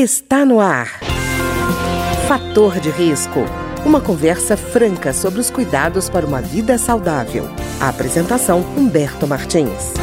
Está no ar. Fator de risco. Uma conversa franca sobre os cuidados para uma vida saudável. A apresentação Humberto Martins.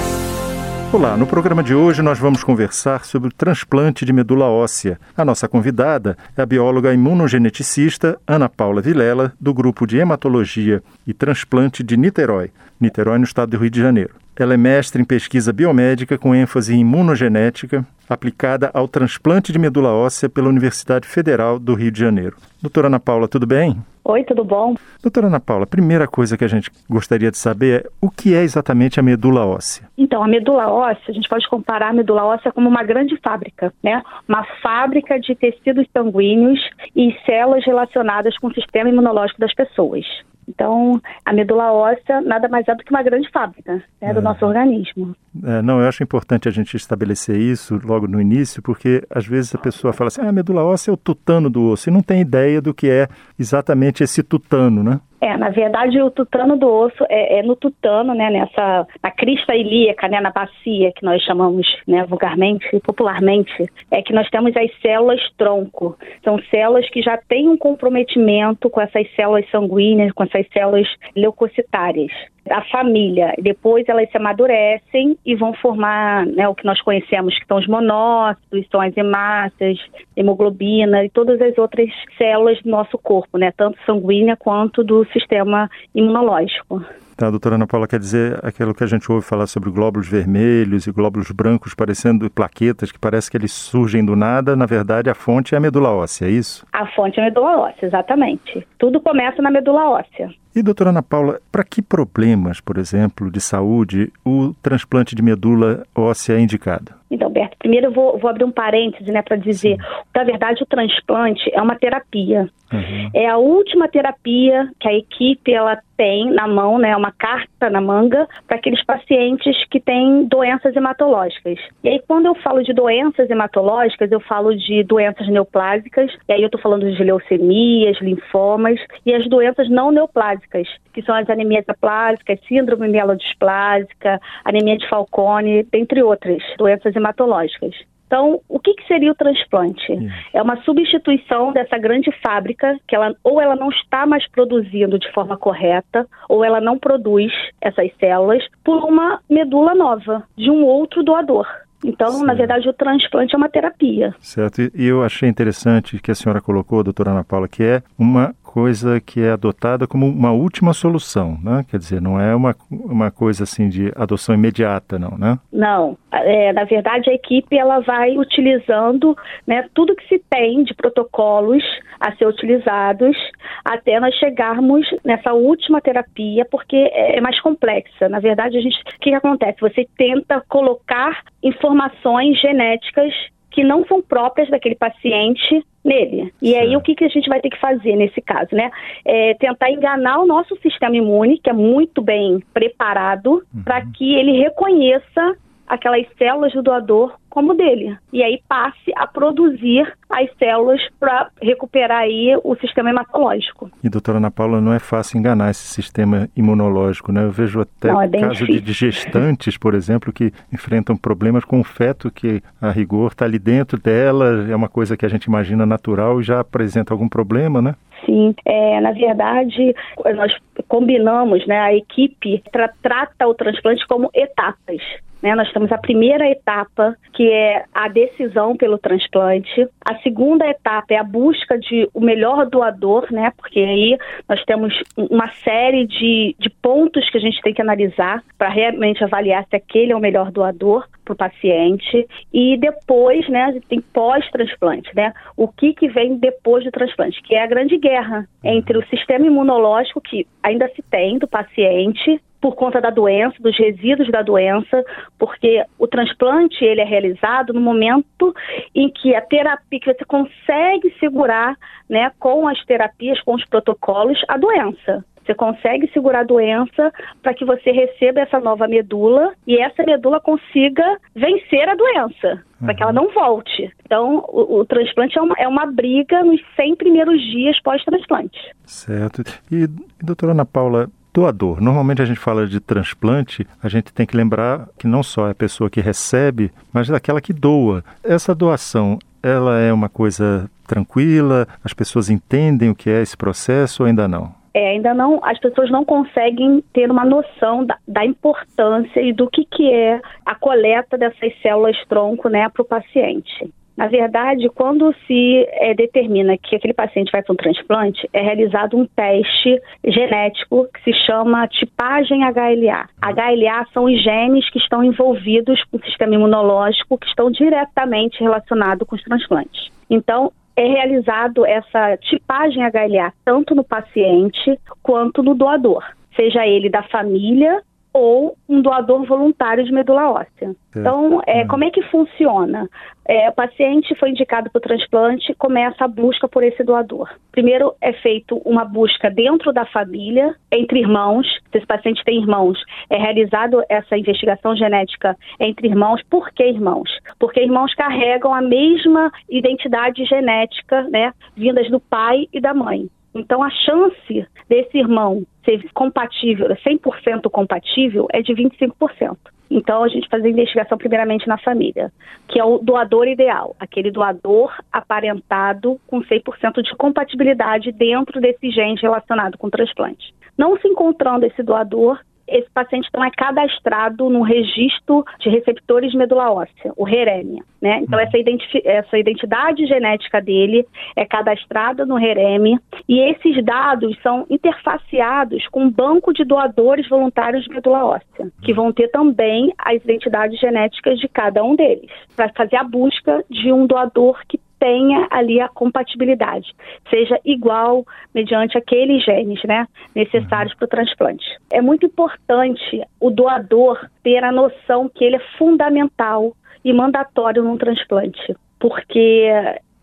Olá, no programa de hoje nós vamos conversar sobre o transplante de medula óssea. A nossa convidada é a bióloga imunogeneticista Ana Paula Vilela, do grupo de hematologia e transplante de Niterói, Niterói no estado do Rio de Janeiro. Ela é mestre em pesquisa biomédica com ênfase em imunogenética, aplicada ao transplante de medula óssea pela Universidade Federal do Rio de Janeiro. Doutora Ana Paula, tudo bem? Oi, tudo bom? Doutora Ana Paula, a primeira coisa que a gente gostaria de saber é o que é exatamente a medula óssea? Então, a medula óssea, a gente pode comparar a medula óssea como uma grande fábrica, né? Uma fábrica de tecidos sanguíneos e células relacionadas com o sistema imunológico das pessoas. Então, a medula óssea nada mais é do que uma grande fábrica né, do é. nosso organismo. É, não, eu acho importante a gente estabelecer isso logo no início, porque às vezes a pessoa fala assim, ah, a medula óssea é o tutano do osso, e não tem ideia do que é exatamente esse tutano, né? É, na verdade, o tutano do osso é, é, no tutano, né, nessa, na crista ilíaca, né, na bacia, que nós chamamos, né, vulgarmente, popularmente, é que nós temos as células tronco. São células que já têm um comprometimento com essas células sanguíneas, com essas células leucocitárias a família. Depois elas se amadurecem e vão formar né, o que nós conhecemos, que são os monócitos, são as hemácias, hemoglobina e todas as outras células do nosso corpo, né, tanto sanguínea quanto do sistema imunológico. Tá, a doutora Ana Paula quer dizer aquilo que a gente ouve falar sobre glóbulos vermelhos e glóbulos brancos parecendo plaquetas que parece que eles surgem do nada, na verdade a fonte é a medula óssea, é isso? A fonte é a medula óssea, exatamente. Tudo começa na medula óssea. E, doutora Ana Paula, para que problemas, por exemplo, de saúde, o transplante de medula óssea é indicado? Então, Berto, primeiro eu vou, vou abrir um parêntese né, para dizer, na verdade, o transplante é uma terapia. Uhum. É a última terapia que a equipe ela tem na mão, né, uma carta na manga para aqueles pacientes que têm doenças hematológicas. E aí quando eu falo de doenças hematológicas, eu falo de doenças neoplásicas, e aí eu estou falando de leucemias, linfomas e as doenças não neoplásicas, que são as anemias aplásicas, síndrome mielodisplásica, anemia de Falcone, dentre outras doenças hematológicas. Então, o que, que seria o transplante? É uma substituição dessa grande fábrica que ela ou ela não está mais produzindo de forma correta, ou ela não produz essas células por uma medula nova de um outro doador. Então, certo. na verdade, o transplante é uma terapia. Certo. E eu achei interessante que a senhora colocou, doutora Ana Paula, que é uma coisa que é adotada como uma última solução, né? Quer dizer, não é uma, uma coisa assim de adoção imediata, não, né? Não. É, na verdade, a equipe ela vai utilizando né, tudo que se tem de protocolos a ser utilizados até nós chegarmos nessa última terapia, porque é, é mais complexa. Na verdade, a gente, o que, que acontece? Você tenta colocar informações genéticas que não são próprias daquele paciente nele. E aí o que, que a gente vai ter que fazer nesse caso, né? É tentar enganar o nosso sistema imune, que é muito bem preparado, uhum. para que ele reconheça aquelas células do doador como dele. E aí passe a produzir as células para recuperar aí o sistema hematológico. E doutora Ana Paula, não é fácil enganar esse sistema imunológico, né? Eu vejo até não, é casos de gestantes, por exemplo, que enfrentam problemas com o feto que a rigor está ali dentro dela, é uma coisa que a gente imagina natural e já apresenta algum problema, né? Sim, é, na verdade, nós combinamos, né, a equipe tra trata o transplante como etapas. Né? Nós temos a primeira etapa, que é a decisão pelo transplante. A segunda etapa é a busca de o melhor doador, né? Porque aí nós temos uma série de, de pontos que a gente tem que analisar para realmente avaliar se aquele é o melhor doador para o paciente. E depois, né, a gente tem pós-transplante, né? O que, que vem depois do transplante, que é a grande guerra entre o sistema imunológico que ainda se tem do paciente por conta da doença, dos resíduos da doença, porque o transplante ele é realizado no momento em que a terapia que você consegue segurar, né, com as terapias, com os protocolos, a doença. Você consegue segurar a doença para que você receba essa nova medula e essa medula consiga vencer a doença, uhum. para que ela não volte. Então, o, o transplante é uma, é uma briga nos 100 primeiros dias pós-transplante. Certo. E, doutora Ana Paula, doador. Normalmente a gente fala de transplante, a gente tem que lembrar que não só é a pessoa que recebe, mas daquela que doa. Essa doação ela é uma coisa tranquila? As pessoas entendem o que é esse processo ou ainda não? É, ainda não, as pessoas não conseguem ter uma noção da, da importância e do que, que é a coleta dessas células tronco né, para o paciente. Na verdade, quando se é, determina que aquele paciente vai para um transplante, é realizado um teste genético que se chama tipagem HLA. HLA são os genes que estão envolvidos com o sistema imunológico, que estão diretamente relacionados com os transplantes. Então, é realizado essa tipagem HLA tanto no paciente quanto no doador, seja ele da família ou um doador voluntário de medula óssea. Então, é, hum. como é que funciona? É, o paciente foi indicado para o transplante, começa a busca por esse doador. Primeiro é feito uma busca dentro da família, entre irmãos. Se esse paciente tem irmãos, é realizado essa investigação genética entre irmãos. Por que irmãos? Porque irmãos carregam a mesma identidade genética, né, vindas do pai e da mãe. Então, a chance desse irmão ser compatível, 100% compatível, é de 25%. Então, a gente faz a investigação primeiramente na família, que é o doador ideal, aquele doador aparentado com 100% de compatibilidade dentro desse gene relacionado com o transplante. Não se encontrando esse doador, esse paciente então é cadastrado no registro de receptores de medula óssea, o REREM. Né? Então, essa, identi essa identidade genética dele é cadastrada no REREM e esses dados são interfaceados com um banco de doadores voluntários de medula óssea, que vão ter também as identidades genéticas de cada um deles, para fazer a busca de um doador que tenha ali a compatibilidade, seja igual mediante aqueles genes né, necessários uhum. para o transplante. É muito importante o doador ter a noção que ele é fundamental e mandatório num transplante, porque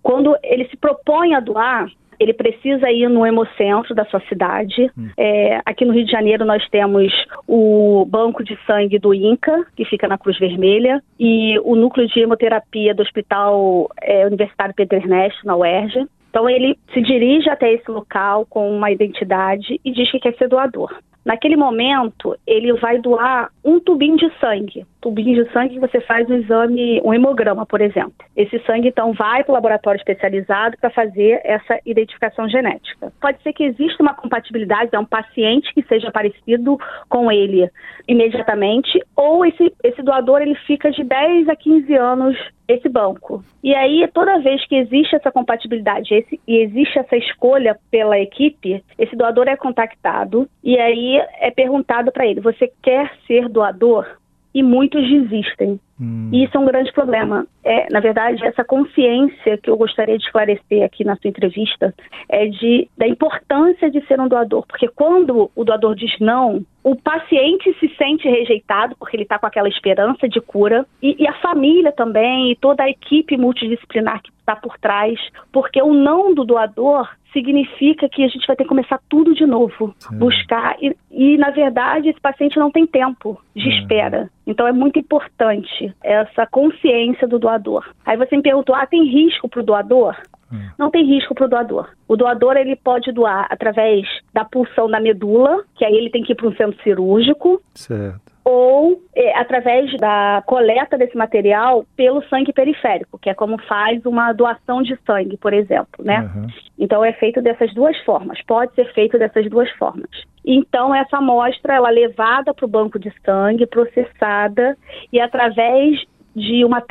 quando ele se propõe a doar, ele precisa ir no hemocentro da sua cidade. Hum. É, aqui no Rio de Janeiro nós temos o banco de sangue do INCA, que fica na Cruz Vermelha, e o núcleo de hemoterapia do Hospital é, Universitário Pedro Ernesto, na UERJ. Então ele se dirige até esse local com uma identidade e diz que quer ser doador. Naquele momento, ele vai doar um tubinho de sangue. Tubinho de sangue que você faz um exame, um hemograma, por exemplo. Esse sangue, então, vai para o laboratório especializado para fazer essa identificação genética. Pode ser que exista uma compatibilidade, é um paciente que seja parecido com ele imediatamente, ou esse, esse doador ele fica de 10 a 15 anos esse banco. E aí, toda vez que existe essa compatibilidade esse, e existe essa escolha pela equipe, esse doador é contactado e aí é perguntado para ele: você quer ser doador? E muitos desistem. Hum. E isso é um grande problema. É, na verdade, essa consciência que eu gostaria de esclarecer aqui na sua entrevista é de, da importância de ser um doador. Porque quando o doador diz não, o paciente se sente rejeitado porque ele está com aquela esperança de cura e, e, a família também e toda a equipe multidisciplinar que está por trás, porque o não do doador significa que a gente vai ter que começar tudo de novo, Sim. buscar e, e, na verdade esse paciente não tem tempo de é. espera. Então é muito importante essa consciência do doador. Aí você me perguntou, ah, tem risco para o doador? Hum. Não tem risco para o doador. O doador ele pode doar através da pulsão da medula, que aí ele tem que ir para um centro cirúrgico. Certo ou é, através da coleta desse material pelo sangue periférico, que é como faz uma doação de sangue, por exemplo, né? Uhum. Então é feito dessas duas formas, pode ser feito dessas duas formas. Então essa amostra ela é levada para o banco de sangue, processada e através de uma,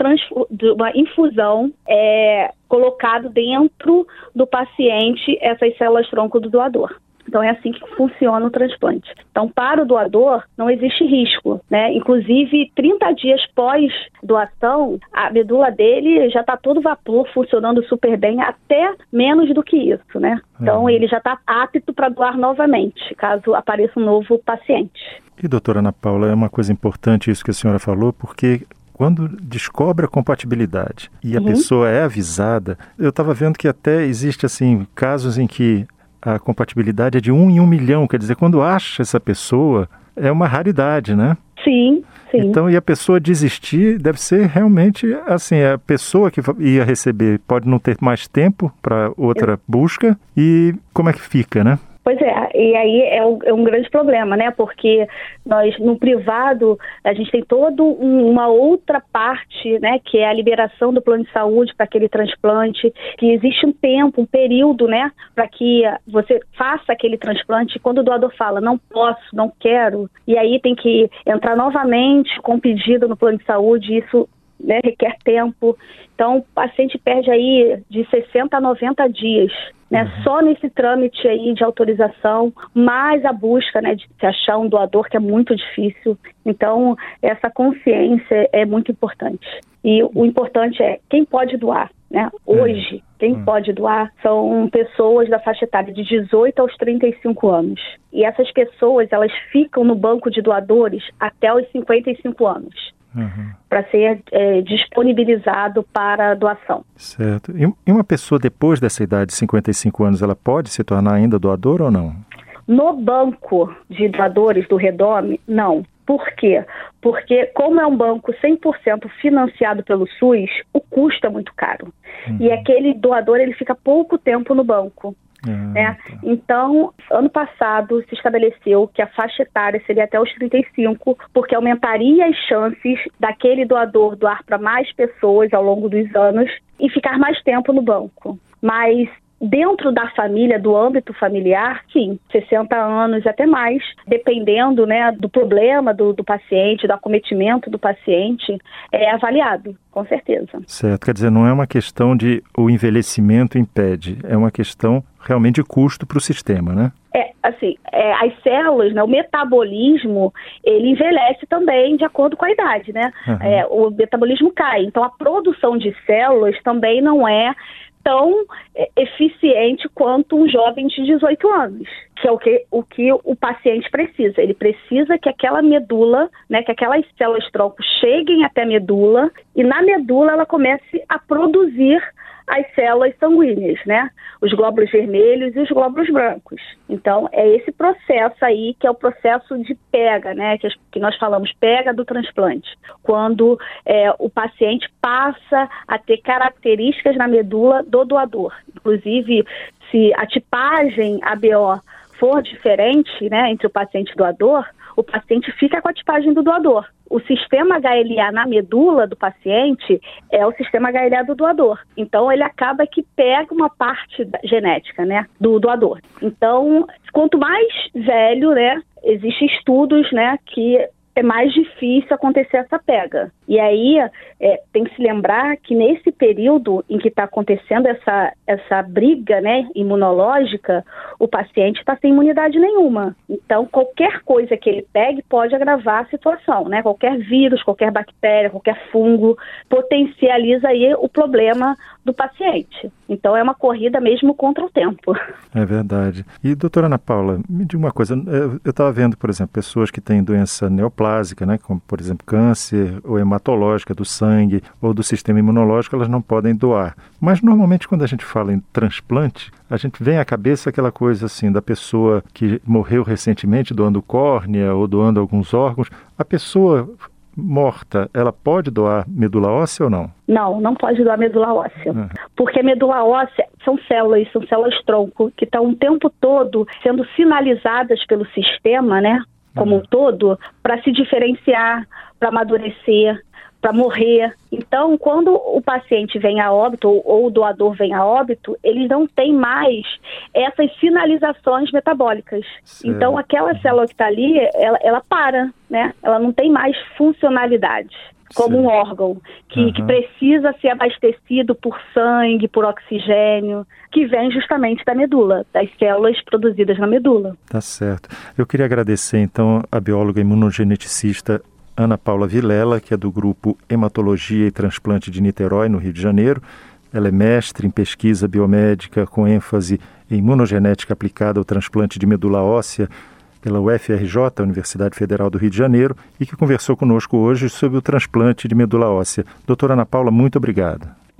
de uma infusão é colocado dentro do paciente essas células tronco do doador. Então é assim que funciona o transplante. Então, para o doador, não existe risco, né? Inclusive, 30 dias pós doação, a medula dele já está todo vapor, funcionando super bem, até menos do que isso, né? Então, uhum. ele já está apto para doar novamente, caso apareça um novo paciente. E, doutora Ana Paula, é uma coisa importante isso que a senhora falou, porque quando descobre a compatibilidade e a uhum. pessoa é avisada, eu estava vendo que até existe assim casos em que a compatibilidade é de um em um milhão, quer dizer, quando acha essa pessoa, é uma raridade, né? Sim, sim. Então, e a pessoa desistir deve ser realmente assim: a pessoa que ia receber pode não ter mais tempo para outra busca, e como é que fica, né? Pois é, e aí é um, é um, grande problema, né? Porque nós, no privado, a gente tem toda um, uma outra parte, né? Que é a liberação do plano de saúde para aquele transplante, que existe um tempo, um período, né? Para que você faça aquele transplante. Quando o doador fala, não posso, não quero, e aí tem que entrar novamente com pedido no plano de saúde, isso né, requer tempo. Então, o paciente perde aí de 60 a 90 dias, né, uhum. só nesse trâmite aí de autorização, mais a busca, né, de se achar um doador, que é muito difícil. Então, essa consciência é muito importante. E o importante é quem pode doar, né? Hoje, uhum. quem uhum. pode doar são pessoas da faixa etária de 18 aos 35 anos. E essas pessoas, elas ficam no banco de doadores até os 55 anos uhum. para ser é, disponibilizado para doação. Certo. E uma pessoa depois dessa idade de 55 anos, ela pode se tornar ainda doadora ou não? No banco de doadores do Redome, não. Por quê? Porque, como é um banco 100% financiado pelo SUS, o custo é muito caro. Uhum. E aquele doador ele fica pouco tempo no banco. Ah, né? Tá. Então, ano passado se estabeleceu que a faixa etária seria até os 35, porque aumentaria as chances daquele doador doar para mais pessoas ao longo dos anos e ficar mais tempo no banco. Mas Dentro da família, do âmbito familiar, sim, 60 anos até mais, dependendo né, do problema do, do paciente, do acometimento do paciente, é avaliado, com certeza. Certo, quer dizer, não é uma questão de o envelhecimento impede, é uma questão realmente custo para o sistema, né? É, assim, é, as células, né, o metabolismo, ele envelhece também de acordo com a idade, né? Uhum. É, o metabolismo cai, então a produção de células também não é tão é, eficiente quanto um jovem de 18 anos, que é o que o, que o paciente precisa. Ele precisa que aquela medula, né, que aquelas células tronco cheguem até a medula e na medula ela comece a produzir as células sanguíneas, né? Os glóbulos vermelhos e os glóbulos brancos. Então, é esse processo aí que é o processo de pega, né? Que, que nós falamos pega do transplante. Quando é, o paciente passa a ter características na medula do doador. Inclusive, se a tipagem ABO for diferente, né, entre o paciente doador, o paciente fica com a tipagem do doador. O sistema HLA na medula do paciente é o sistema HLA do doador. Então, ele acaba que pega uma parte genética, né, do doador. Então, quanto mais velho, né, existem estudos, né, que é mais difícil acontecer essa pega. E aí é, tem que se lembrar que nesse período em que está acontecendo essa, essa briga né, imunológica, o paciente está sem imunidade nenhuma. Então, qualquer coisa que ele pegue pode agravar a situação, né? Qualquer vírus, qualquer bactéria, qualquer fungo potencializa aí o problema do paciente. Então, é uma corrida mesmo contra o tempo. É verdade. E, doutora Ana Paula, me diga uma coisa. Eu estava vendo, por exemplo, pessoas que têm doença neoplásica, né, como, por exemplo, câncer ou hematológica do sangue ou do sistema imunológico, elas não podem doar. Mas, normalmente, quando a gente fala em transplante, a gente vem à cabeça aquela coisa assim da pessoa que morreu recentemente doando córnea ou doando alguns órgãos. A pessoa morta, ela pode doar medula óssea ou não? Não, não pode doar medula óssea. Uhum. Porque a medula óssea são células, são células tronco, que estão o tempo todo sendo sinalizadas pelo sistema, né? Como uhum. um todo, para se diferenciar, para amadurecer, para morrer. Então, quando o paciente vem a óbito ou, ou, o doador vem a óbito, ele não tem mais essas sinalizações metabólicas. Certo. Então, aquela célula que está ali, ela, ela para, né? Ela não tem mais funcionalidade como um órgão que, uhum. que, precisa ser abastecido por sangue, por oxigênio, que vem justamente da medula, das células produzidas na medula. Tá certo. Eu queria agradecer então a bióloga imunogeneticista Ana Paula Vilela, que é do grupo Hematologia e Transplante de Niterói, no Rio de Janeiro. Ela é mestre em pesquisa biomédica com ênfase em imunogenética aplicada ao transplante de medula óssea pela UFRJ, Universidade Federal do Rio de Janeiro, e que conversou conosco hoje sobre o transplante de medula óssea. Doutora Ana Paula, muito obrigada.